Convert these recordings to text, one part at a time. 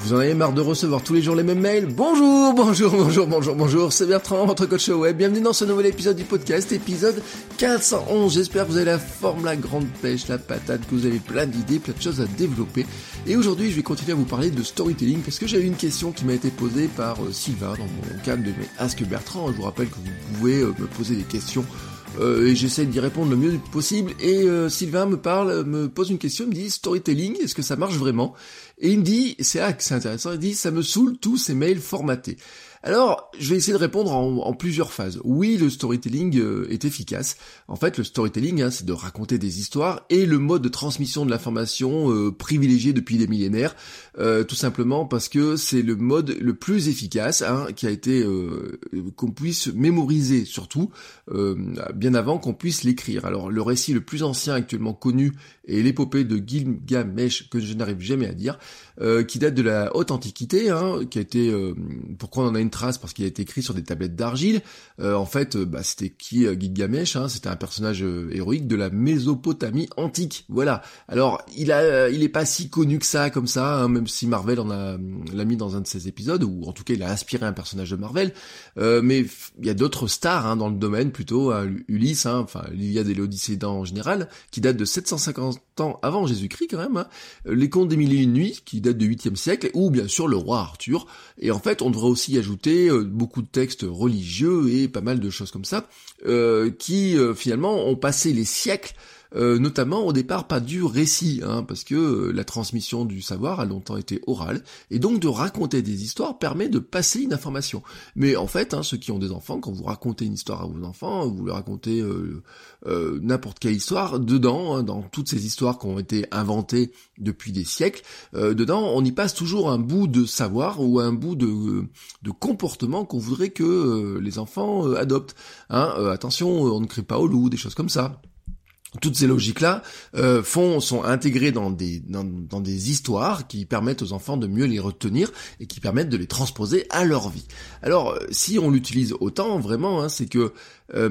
Vous en avez marre de recevoir tous les jours les mêmes mails Bonjour, bonjour, bonjour, bonjour, bonjour, c'est Bertrand, votre coach web. Bienvenue dans ce nouvel épisode du podcast, épisode 411. J'espère que vous avez la forme, la grande pêche, la patate, que vous avez plein d'idées, plein de choses à développer. Et aujourd'hui, je vais continuer à vous parler de storytelling parce que j'ai eu une question qui m'a été posée par euh, Sylvain dans mon cadre de mes Ask Bertrand. Je vous rappelle que vous pouvez euh, me poser des questions et j'essaie d'y répondre le mieux possible. Et euh, Sylvain me parle, me pose une question, me dit storytelling, est-ce que ça marche vraiment? Et il me dit, c'est ah, c'est intéressant, il dit ça me saoule tous ces mails formatés. Alors, je vais essayer de répondre en, plusieurs phases. Oui, le storytelling euh, est efficace. En fait, le storytelling, hein, c'est de raconter des histoires et le mode de transmission de l'information euh, privilégié depuis des millénaires, euh, tout simplement parce que c'est le mode le plus efficace hein, qui a été qu'on puisse mémoriser surtout bien avant qu'on puisse l'écrire. Alors, le récit le plus ancien actuellement connu est l'épopée de Gilgamesh que je n'arrive jamais à dire, qui date de la haute antiquité, hein, qui a été pourquoi on en a une parce qu'il a été écrit sur des tablettes d'argile. Euh, en fait, euh, bah, c'était qui euh, Gilgamesh hein, C'était un personnage héroïque de la Mésopotamie antique. Voilà. Alors, il a, il est pas si connu que ça, comme ça, hein, même si Marvel en a l'a mis dans un de ses épisodes, ou en tout cas, il a inspiré un personnage de Marvel. mais il y a d'autres stars hein, dans le domaine, plutôt hein, Ulysse, hein, enfin l'Iliade et l'Odyssée en général, qui date de 750 avant Jésus-Christ quand même. Hein. Les contes des mille et une nuits, qui datent du 8e siècle, ou bien sûr le roi Arthur. Et en fait, on devrait aussi ajouter euh, beaucoup de textes religieux et pas mal de choses comme ça, euh, qui euh, finalement ont passé les siècles euh, notamment au départ pas du récit, hein, parce que euh, la transmission du savoir a longtemps été orale, et donc de raconter des histoires permet de passer une information. Mais en fait, hein, ceux qui ont des enfants, quand vous racontez une histoire à vos enfants, vous leur racontez euh, n'importe quelle histoire, dedans, hein, dans toutes ces histoires qui ont été inventées depuis des siècles, dedans, on y passe toujours un bout de savoir ou un bout de, de comportement qu'on voudrait que les enfants adoptent. Hein. attention, on ne crée pas au loup, des choses comme ça toutes ces logiques-là euh, sont intégrées dans des dans, dans, des histoires qui permettent aux enfants de mieux les retenir et qui permettent de les transposer à leur vie. Alors euh, si on l'utilise autant vraiment, hein, c'est que euh,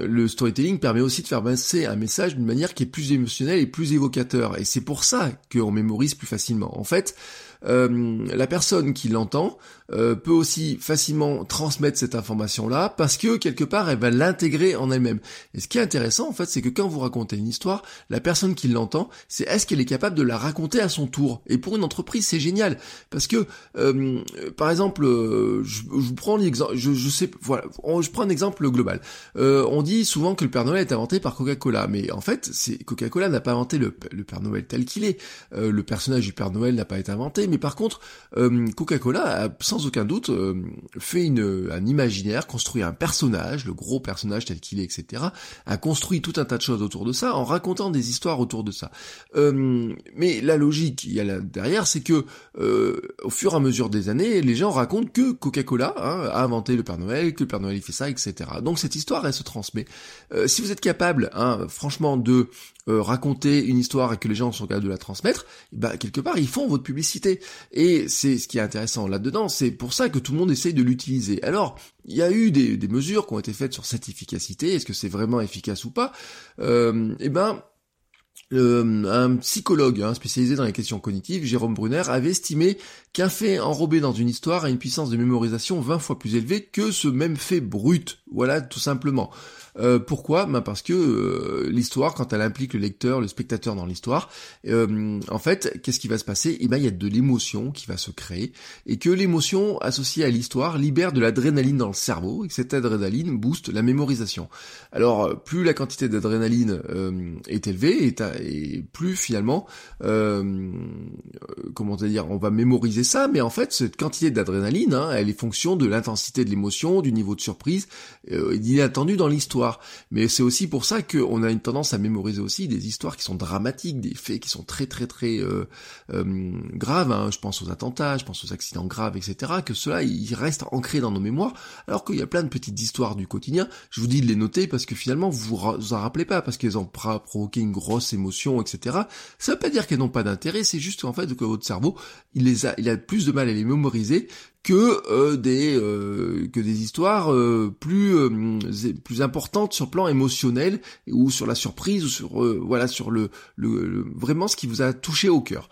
le storytelling permet aussi de faire passer un message d'une manière qui est plus émotionnelle et plus évocateur. Et c'est pour ça qu'on mémorise plus facilement. En fait, euh, la personne qui l'entend euh, peut aussi facilement transmettre cette information-là parce que quelque part elle va l'intégrer en elle-même. Et ce qui est intéressant en fait, c'est que quand vous racontez une histoire, la personne qui l'entend, c'est est-ce qu'elle est capable de la raconter à son tour? Et pour une entreprise, c'est génial parce que euh, par exemple, je, vous prends l'exemple, je, je, sais, voilà, je prends un exemple global. on dit souvent que le Père Noël est inventé par Coca-Cola, mais en fait, c'est Coca-Cola n'a pas inventé le, le, Père Noël tel qu'il est. le personnage du Père Noël n'a pas été inventé, mais par contre, euh, Coca-Cola a sans aucun doute euh, fait un imaginaire, construit un personnage, le gros personnage tel qu'il est, etc. A construit tout un tas de choses autour de ça en racontant des histoires autour de ça. Euh, mais la logique, il y a là derrière, c'est que au fur et à mesure des années, les gens racontent que Coca-Cola hein, a inventé le Père Noël, que le Père Noël il fait ça, etc. Donc cette histoire, elle se transmet. si vous êtes capable, hein, franchement, de raconter une histoire et que les gens sont capables de la transmettre, bah quelque part ils font votre publicité. Et c'est ce qui est intéressant là-dedans, c'est pour ça que tout le monde essaye de l'utiliser. Alors, il y a eu des, mesures qui ont été faites sur cette efficacité, est-ce que c'est vraiment efficace ou pas? Euh, Eh ben, un psychologue hein, spécialisé dans les questions cognitives, Jérôme Brunner, avait estimé qu'un fait enrobé dans une histoire a une puissance de mémorisation 20 fois plus élevée que ce même fait brut. Voilà, tout simplement. Euh, pourquoi? Ben Parce que euh, l'histoire, quand elle implique le lecteur, le spectateur dans l'histoire, euh, en fait, qu'est-ce qui va se passer? Eh ben, il y a de l'émotion qui va se créer, et que l'émotion associée à l'histoire libère de l'adrénaline dans le cerveau, et que cette adrénaline booste la mémorisation. Alors, plus la quantité d'adrénaline est élevée, plus finalement, euh, comment dire, on va mémoriser ça, mais en fait cette quantité d'adrénaline, hein, elle est fonction de l'intensité de l'émotion, du niveau de surprise, euh, attendu dans l'histoire. Mais c'est aussi pour ça qu'on a une tendance à mémoriser aussi des histoires qui sont dramatiques, des faits qui sont très très très euh, euh, graves. Hein. Je pense aux attentats, je pense aux accidents graves, etc. Que cela, il reste ancré dans nos mémoires, alors qu'il y a plein de petites histoires du quotidien. Je vous dis de les noter parce que finalement vous vous en rappelez pas parce qu'elles ont provoqué une grosse émotion, etc. Ça veut pas dire qu'elles n'ont pas d'intérêt, c'est juste en fait que votre cerveau, il les a, il a plus de mal à les mémoriser que euh, des euh, que des histoires euh, plus plus importantes sur le plan émotionnel ou sur la surprise ou sur voilà sur le, le, vraiment ce qui vous a touché au cœur.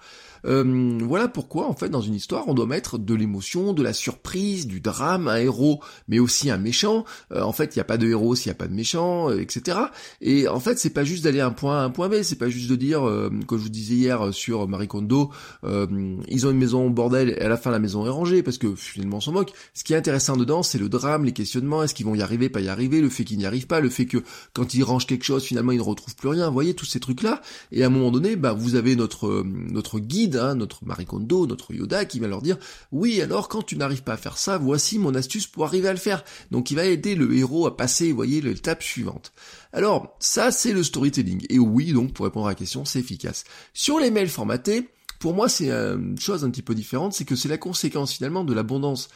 Euh, voilà pourquoi, en fait, dans une histoire, on doit mettre de l'émotion, de la surprise, du drame, un héros, mais aussi un méchant. Euh, en fait, il n'y a pas de héros s'il n'y a pas de méchant, euh, etc. Et en fait, c'est pas juste d'aller un point A à un point B, c'est pas juste de dire, comme je vous disais hier sur Marie Kondo, ils ont une maison bordel et à la fin la maison est rangée, parce que finalement on s'en moque. Ce qui est intéressant dedans, c'est le drame, les questionnements, est-ce qu'ils vont y arriver, pas y arriver, le fait qu'ils n'y arrivent pas, le fait que quand ils rangent quelque chose, finalement ils ne retrouvent plus rien, vous voyez, tous ces trucs-là. Et à un moment donné, bah, vous avez notre, notre guide Notre Marie Kondo, notre Yoda, qui va leur dire oui alors quand tu n'arrives pas à faire ça, voici mon astuce pour arriver à le faire. Donc il va aider le héros à passer, vous voyez, l'étape suivante. Alors ça c'est le storytelling. Et oui donc pour répondre à la question c'est efficace. Sur les mails formatés, pour moi c'est une chose un petit peu différente, c'est que c'est la conséquence finalement de l'abondance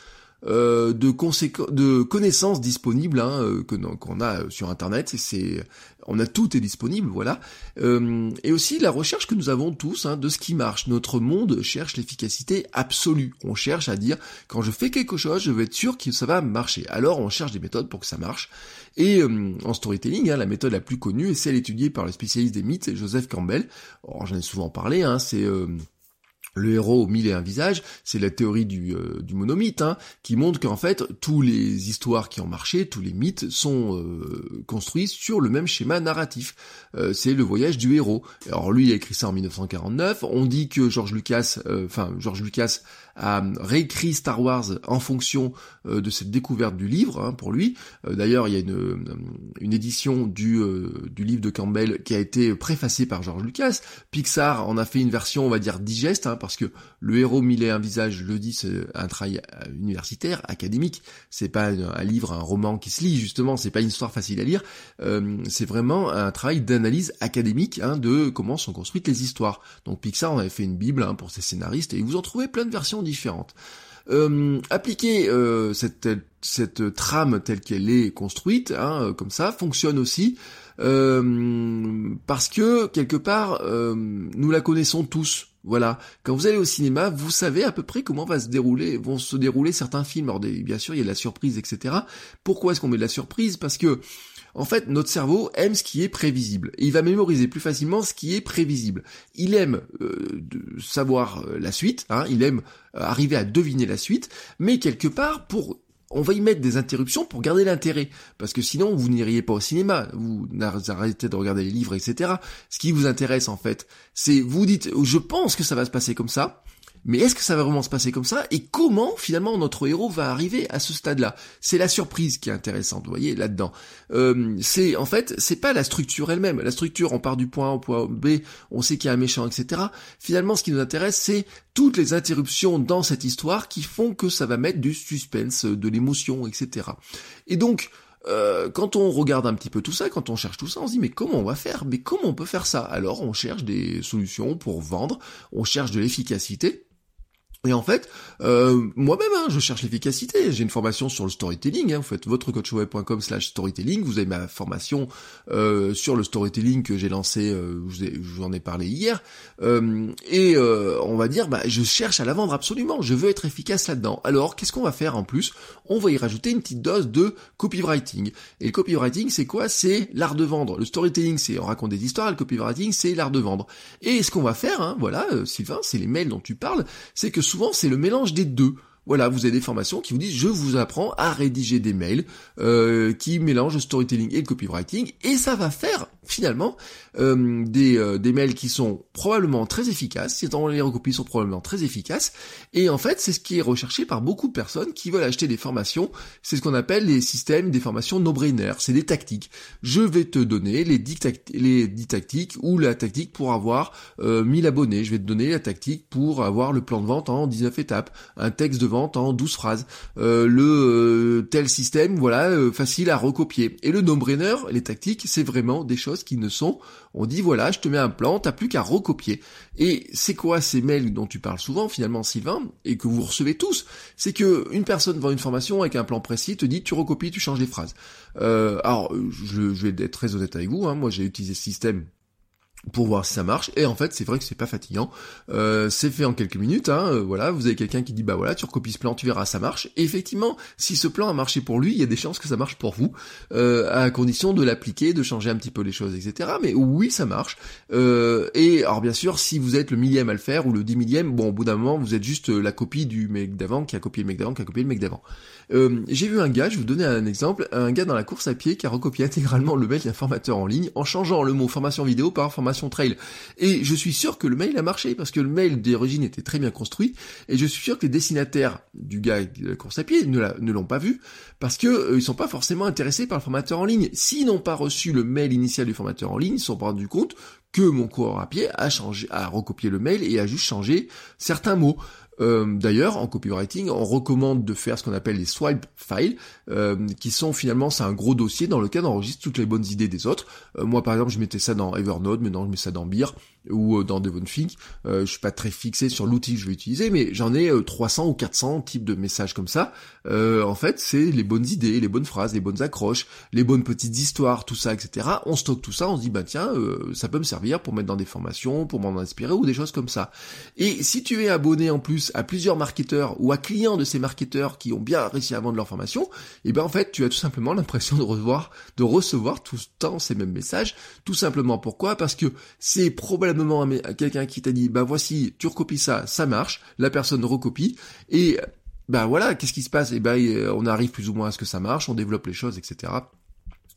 euh, de, de connaissances disponibles hein, euh, qu'on a euh, sur Internet. C'est, on a tout est disponible, voilà. et aussi la recherche que nous avons tous hein, de ce qui marche. Notre monde cherche l'efficacité absolue. On cherche à dire quand je fais quelque chose, je veux être sûr que ça va marcher. Alors on cherche des méthodes pour que ça marche. Et en storytelling, hein, la méthode la plus connue est celle étudiée par le spécialiste des mythes, Joseph Campbell. J'en ai souvent parlé. Hein, c'est le héros au mille et un visages, c'est la théorie du, euh, du monomythe, hein, qui montre qu'en fait, tous les histoires qui ont marché, tous les mythes sont euh, construits sur le même schéma narratif. Euh, c'est le voyage du héros. Alors lui, il a écrit ça en 1949. On dit que George Lucas, enfin George Lucas a réécrit Star Wars en fonction de cette découverte du livre, hein, pour lui. D'ailleurs, il y a une, une édition du, du livre de Campbell qui a été préfacée par George Lucas. Pixar en a fait une version, on va dire, digeste, hein, parce que le héros mille et un visage, je le dis, c'est un travail euh, universitaire, académique. C'est pas un livre, un roman qui se lit justement. C'est pas une histoire facile à lire. Euh, c'est vraiment un travail d'analyse académique hein, de comment sont construites les histoires. Donc Pixar on avait fait une bible hein, pour ses scénaristes et vous en trouvez plein de versions différentes. Euh, appliquer euh, cette, trame telle qu'elle est construite, hein, comme ça, fonctionne aussi euh, parce que quelque part euh, nous la connaissons tous. Voilà, quand vous allez au cinéma, vous savez à peu près comment va se dérouler, vont se dérouler certains films. Alors bien sûr, il y a de la surprise, etc. Pourquoi est-ce qu'on met de la surprise? Parce que en fait, notre cerveau aime ce qui est prévisible. Et il va mémoriser plus facilement ce qui est prévisible. Il aime euh, savoir la suite, hein, il aime arriver à deviner la suite, mais quelque part, pour on va y mettre des interruptions pour garder l'intérêt. Parce que sinon, vous n'iriez pas au cinéma, vous arrêtez de regarder les livres, etc. Ce qui vous intéresse, en fait, c'est, vous dites, je pense que ça va se passer comme ça, mais est-ce que ça va vraiment se passer comme ça Et comment finalement notre héros va arriver à ce stade-là? C'est la surprise qui est intéressante, vous voyez, là-dedans. Euh, c'est en fait, c'est pas la structure elle-même. La structure, on part du point A au point B, on sait qu'il y a un méchant, etc. Finalement, ce qui nous intéresse, c'est toutes les interruptions dans cette histoire qui font que ça va mettre du suspense, de l'émotion, etc. Et donc, euh, quand on regarde un petit peu tout ça, quand on cherche tout ça, on se dit mais comment on va faire? Mais comment on peut faire ça? Alors on cherche des solutions pour vendre, on cherche de l'efficacité. Et en fait, euh, moi-même, hein, je cherche l'efficacité. J'ai une formation sur le storytelling. Hein. Vous faites votrecoachweb.com slash storytelling. Vous avez ma formation euh, sur le storytelling que j'ai lancé, euh, je, vous en ai parlé hier. Euh, et euh, on va dire, bah, je cherche à la vendre absolument. Je veux être efficace là-dedans. Alors, qu'est-ce qu'on va faire en plus? On va y rajouter une petite dose de copywriting. Et le copywriting, c'est quoi? C'est l'art de vendre. Le storytelling, c'est on raconte des histoires. Le copywriting, c'est l'art de vendre. Et ce qu'on va faire, hein, voilà, Sylvain, c'est les mails dont tu parles, c'est que souvent c'est le mélange des deux. Voilà, vous avez des formations qui vous disent je vous apprends à rédiger des mails euh, qui mélangent le storytelling et le copywriting et ça va faire finalement euh, des, euh, des mails qui sont probablement très efficaces, si on les recopie sont probablement très efficaces, et en fait c'est ce qui est recherché par beaucoup de personnes qui veulent acheter des formations, c'est ce qu'on appelle les systèmes des formations no-brainer, c'est des tactiques. Je vais te donner les 10, les 10 tactiques ou la tactique pour avoir euh, 1000 abonnés, je vais te donner la tactique pour avoir le plan de vente en 19 étapes, un texte de vente en 12 phrases, euh, le euh, tel système, voilà, facile à recopier. Et le no-brainer, les tactiques, c'est vraiment des choses qui ne sont, on dit voilà, je te mets un plan, t'as plus qu'à recopier. Et c'est quoi ces mails dont tu parles souvent finalement Sylvain, et que vous recevez tous? C'est que une personne vend une formation avec un plan précis, te dit tu recopies, tu changes les phrases. Euh, alors, je, vais être très honnête avec vous, hein, moi j'ai utilisé ce système pour voir si ça marche. Et en fait, c'est vrai que c'est pas fatigant. Euh, c'est fait en quelques minutes. Hein, euh, voilà, vous avez quelqu'un qui dit bah voilà, tu recopies ce plan, tu verras, ça marche. Et effectivement, si ce plan a marché pour lui, il y a des chances que ça marche pour vous, euh, à condition de l'appliquer, de changer un petit peu les choses, etc. Mais oui, ça marche. Et alors bien sûr, si vous êtes le millième à le faire ou le dix millième, bon, au bout d'un moment, vous êtes juste la copie du mec d'avant qui a copié le mec d'avant qui a copié le mec d'avant. J'ai vu un gars, je vais vous donner un exemple, un gars dans la course à pied qui a recopié intégralement le mail d'un formateur en ligne en changeant le mot formation vidéo par formation trail. Et je suis sûr que le mail a marché parce que le mail d'origine était très bien construit et je suis sûr que les destinataires du gars de la course à pied ne l'ont pas vu parce que euh, ils sont pas forcément intéressés par le formateur en ligne. S'ils n'ont pas reçu le mail initial du formateur en ligne, ils se sont pas rendus compte que mon coureur à pied a changé, a recopié le mail et a juste changé certains mots. Euh, d'ailleurs, en copywriting, on recommande de faire ce qu'on appelle les swipe files, euh, qui sont finalement, c'est un gros dossier dans lequel on enregistre toutes les bonnes idées des autres. Euh, moi, par exemple, je mettais ça dans Evernote, maintenant je mets ça dans Beer ou dans Devonthink. Euh, je suis pas très fixé sur l'outil que je vais utiliser, mais j'en ai 300 ou 400 types de messages comme ça. en fait, c'est les bonnes idées, les bonnes phrases, les bonnes accroches, les bonnes petites histoires, tout ça, etc. On stocke tout ça, on se dit, bah tiens, ça peut me servir pour mettre dans des formations, pour m'en inspirer ou des choses comme ça. Et si tu es abonné en plus à plusieurs marketeurs ou à clients de ces marketeurs qui ont bien réussi à vendre leur formation, et eh ben en fait tu as tout simplement l'impression de recevoir, de recevoir tout le temps ces mêmes messages. Tout simplement pourquoi? Parce que c'est probablement quelqu'un qui t'a dit bah voici, tu recopies ça, ça marche, la personne recopie et bah voilà, qu'est-ce qui se passe? Et eh ben on arrive plus ou moins à ce que ça marche, on développe les choses, etc.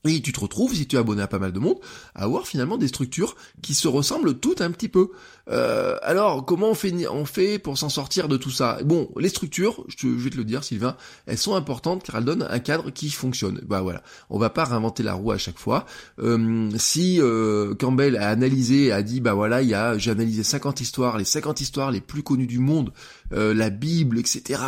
Et tu te retrouves, si tu es abonné à pas mal de monde, à avoir finalement des structures qui se ressemblent toutes un petit peu. Euh, alors, comment on fait, on fait pour s'en sortir de tout ça? Bon, les structures, je, vais te le dire Sylvain, elles sont importantes car elles donnent un cadre qui fonctionne. Bah voilà, on va pas réinventer la roue à chaque fois. Euh, si euh, Campbell a analysé, a dit, bah voilà, il y a, j'ai analysé 50 histoires, les 50 histoires les plus connues du monde, la Bible, etc.,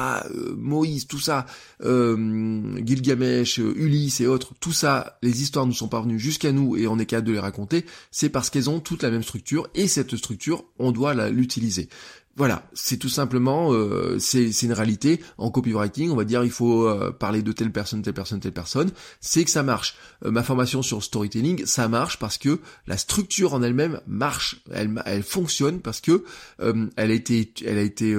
Moïse, tout ça, Gilgamesh, Ulysse et autres, tout ça, les histoires nous sont parvenues jusqu'à nous et on est capable de les raconter, c'est parce qu'elles ont toutes la même structure et cette structure, on doit l'utiliser. Voilà, c'est tout simplement, euh, c'est une réalité. En copywriting, on va dire il faut euh, parler de telle personne, telle personne, telle personne. C'est que ça marche. Euh, ma formation sur storytelling, ça marche parce que la structure en elle-même marche. Elle, fonctionne parce que elle a été, a été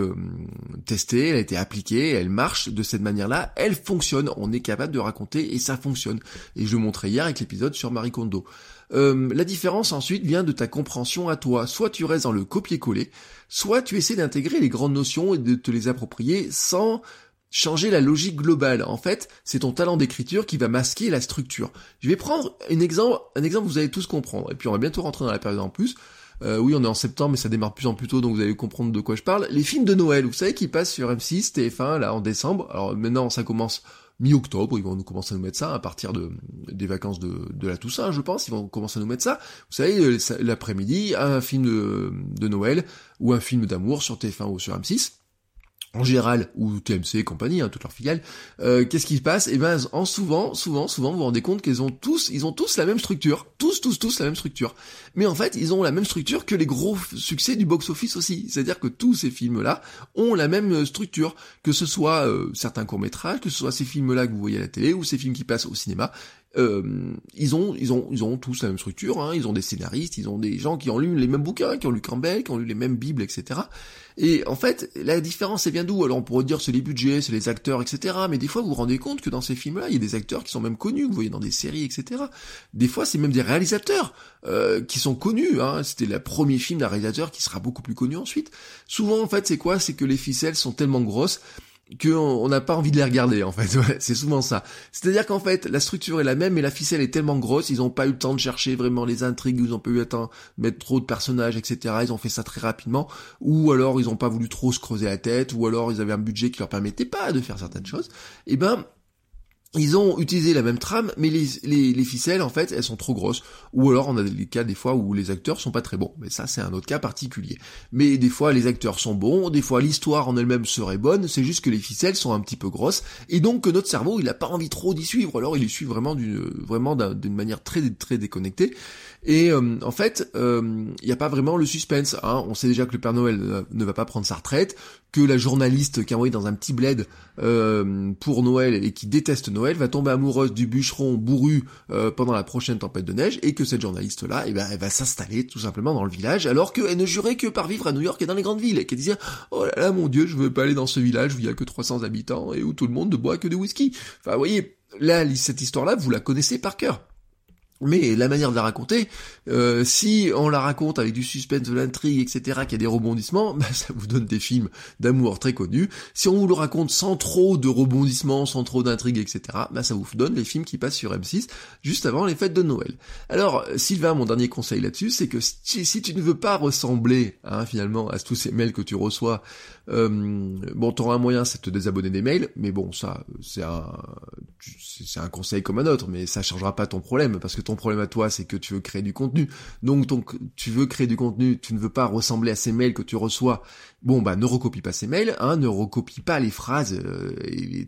testée, elle a été appliquée, elle marche de cette manière-là. Elle fonctionne. On est capable de raconter et ça fonctionne. Et je le montrais hier avec l'épisode sur Marie Kondo. Euh, la différence ensuite vient de ta compréhension à toi. Soit tu restes dans le copier-coller, soit tu essaies d'intégrer les grandes notions et de te les approprier sans changer la logique globale. En fait, c'est ton talent d'écriture qui va masquer la structure. Je vais prendre un exemple, un exemple que vous allez tous comprendre. Et puis on va bientôt rentrer dans la période en plus. Euh, oui, on est en septembre, mais ça démarre plus en plus tôt, donc vous allez comprendre de quoi je parle. Les films de Noël, vous savez, qui passent sur M6, TF1, là, en décembre. Alors maintenant, ça commence mi-octobre, ils vont nous commencer à nous mettre ça à partir de, des vacances de, de la Toussaint, je pense, ils vont commencer à nous mettre ça. Vous savez, euh, l'après-midi, un film de, de Noël ou un film d'amour sur TF1 ou sur M6 en général, ou TMC et compagnie, hein, toutes leurs filiales, euh, qu'est-ce qui se passe? Eh ben, en souvent, souvent, souvent, vous vous rendez compte qu'ils ont tous, ils ont tous la même structure, tous, tous, tous la même structure. Mais en fait, ils ont la même structure que les gros succès du box-office aussi. C'est-à-dire que tous ces films-là ont la même euh, structure, que ce soit euh, certains courts-métrages, que ce soit ces films-là que vous voyez à la télé, ou ces films qui passent au cinéma. Euh, ils ont, ils ont, ils ont tous la même structure. Hein, ils ont des scénaristes, ils ont des gens qui ont lu les mêmes bouquins, qui ont lu Campbell, qui ont lu les mêmes bibles, etc. Et en fait, la différence, c'est bien d'où? Alors on pourrait dire c'est les budgets, c'est les acteurs, etc. Mais des fois, vous vous rendez compte que dans ces films-là, il y a des acteurs qui sont même connus, vous voyez dans des séries, etc. Des fois, c'est même des réalisateurs euh, qui sont connus. Hein. C'était le premier film d'un réalisateur qui sera beaucoup plus connu ensuite. Souvent, en fait, c'est quoi? C'est que les ficelles sont tellement grosses qu'on n'a pas envie de les regarder en fait. c'est souvent ça. C'est-à-dire qu'en fait, la structure est la même, mais la ficelle est tellement grosse, ils n'ont pas eu le temps de chercher vraiment les intrigues, ils n'ont pas eu le temps de mettre trop de personnages, etc. Ils ont fait ça très rapidement, ou alors ils n'ont pas voulu trop se creuser la tête, ou alors ils avaient un budget qui leur permettait pas de faire certaines choses. Et eh ben ils ont utilisé la même trame, mais les, les, ficelles, en fait, elles sont trop grosses. Ou alors, on a des cas des fois où les acteurs sont pas très bons. Mais ça, c'est un autre cas particulier. Mais des fois, les acteurs sont bons, des fois, l'histoire en elle-même serait bonne, c'est juste que les ficelles sont un petit peu grosses, et donc que notre cerveau, il a pas envie trop d'y suivre, alors il y suit vraiment d'une, vraiment d'une manière très, très déconnectée. Et euh, en fait, il euh, n'y a pas vraiment le suspense. Hein. On sait déjà que le Père Noël ne va pas prendre sa retraite, que la journaliste qui est envoyée dans un petit bled euh, pour Noël et qui déteste Noël va tomber amoureuse du bûcheron bourru pendant la prochaine tempête de neige, et que cette journaliste-là, eh ben, elle va s'installer tout simplement dans le village, alors qu'elle ne jurait que par vivre à New York et dans les grandes villes, et qu'elle disait « Oh là là, mon Dieu, je veux pas aller dans ce village où il y a que 300 habitants et où tout le monde ne boit que de whisky. » Enfin, vous voyez, là, cette histoire-là, vous la connaissez par cœur. Mais la manière de la raconter, euh, si on la raconte avec du suspense, de l'intrigue, etc., qu'il y a des rebondissements, bah, ça vous donne des films d'amour très connus. Si on vous le raconte sans trop de rebondissements, sans trop d'intrigue, etc., bah, ça vous donne les films qui passent sur M6 juste avant les fêtes de Noël. Alors, Sylvain, mon dernier conseil là-dessus, c'est que si, tu ne veux pas ressembler, hein, finalement, à tous ces mails que tu reçois, euh, bon, t'auras un moyen, c'est de te désabonner des mails, mais bon, ça, c'est un, c'est un conseil comme un autre, mais ça changera pas ton problème, parce que problème à toi, c'est que tu veux créer du contenu. Donc, donc, tu veux créer du contenu, tu ne veux pas ressembler à ces mails que tu reçois. Bon, bah, ne recopie pas ces mails, hein, ne recopie pas les phrases euh,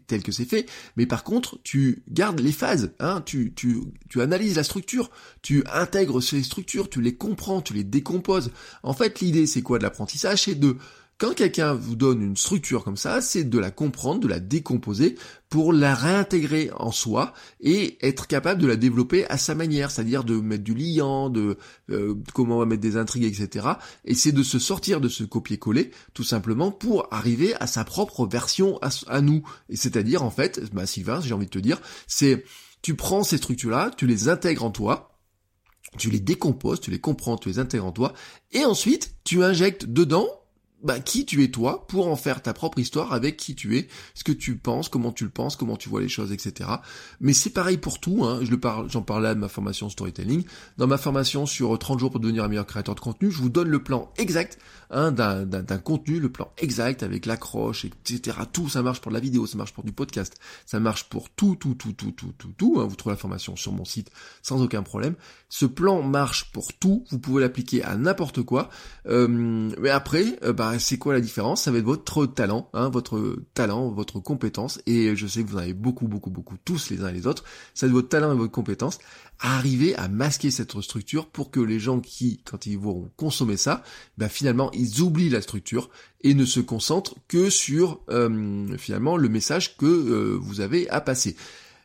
telles que c'est fait, mais par contre, tu gardes les phases, hein, tu, tu, tu analyses la structure, tu intègres ces structures, tu les comprends, tu les décomposes. En fait, l'idée, c'est quoi de l'apprentissage? C'est de quand quelqu'un vous donne une structure comme ça, c'est de la comprendre, de la décomposer pour la réintégrer en soi et être capable de la développer à sa manière, c'est-à-dire de mettre du liant, de euh, comment on va mettre des intrigues, etc. Et c'est de se sortir de ce copier-coller, tout simplement, pour arriver à sa propre version à, nous. Et c'est-à-dire, en fait, bah, Sylvain, j'ai envie de te dire, c'est tu prends ces structures-là, tu les intègres en toi, tu les décomposes, tu les comprends, tu les intègres en toi, et ensuite tu injectes dedans bah, qui tu es toi pour en faire ta propre histoire avec qui tu es, ce que tu penses, comment tu le penses, comment tu vois les choses, etc. Mais c'est pareil pour tout, hein. je le parle, j'en parlais de ma formation storytelling. Dans ma formation sur 30 jours pour devenir un meilleur créateur de contenu, je vous donne le plan exact hein, d'un contenu, le plan exact avec l'accroche, etc. Tout, ça marche pour la vidéo, ça marche pour du podcast, ça marche pour tout, tout, tout, tout, tout, tout, tout. Hein. Vous trouvez la formation sur mon site sans aucun problème. Ce plan marche pour tout, vous pouvez l'appliquer à n'importe quoi. Euh, mais après, euh, bah, c'est quoi la différence? Ça va être votre talent, hein, votre talent, votre compétence, et je sais que vous en avez beaucoup, beaucoup, beaucoup, tous les uns et les autres, ça va être votre talent et votre compétence, à arriver à masquer cette structure pour que les gens qui, quand ils vont consommer ça, bah finalement, ils oublient la structure et ne se concentrent que sur, euh, finalement, le message que euh, vous avez à passer.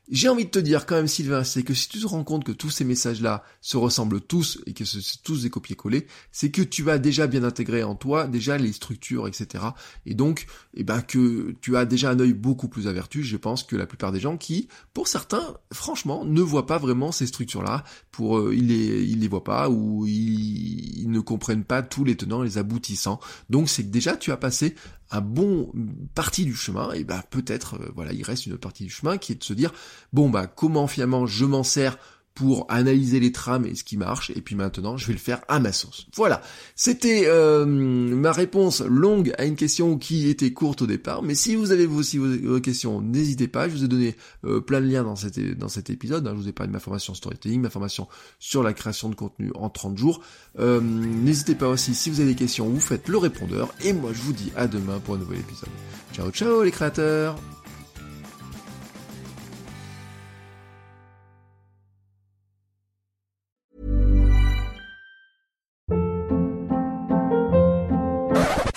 J'ai envie de te dire quand même Sylvain, c'est que si tu te rends compte que tous ces messages-là se ressemblent tous et que c'est tous des copier-coller, c'est que tu as déjà bien intégré en toi déjà les structures, etc. Et donc, eh ben que tu as déjà un œil beaucoup plus avertu, je pense, que la plupart des gens qui, pour certains, franchement, ne voient pas vraiment ces structures-là. Pour ils les les voient pas ou ils ne comprennent pas tous les tenants, les aboutissants. Donc c'est que déjà tu as passé un bon partie du chemin, et bah peut-être, euh, voilà, il reste une autre partie du chemin qui est de se dire, bon bah comment finalement je m'en sers pour analyser les trames et ce qui marche, et puis maintenant je vais le faire à ma sauce. Voilà, c'était euh, ma réponse longue à une question qui était courte au départ, mais si vous avez aussi vos, questions, n'hésitez pas, je vous ai donné euh, plein de liens dans cet, dans cet épisode, hein. je vous ai parlé de ma formation storytelling, ma formation sur la création de contenu en 30 jours. Euh, n'hésitez pas aussi, si vous avez des questions, vous faites le répondeur, et moi je vous dis à demain pour un nouvel épisode. Ciao ciao les créateurs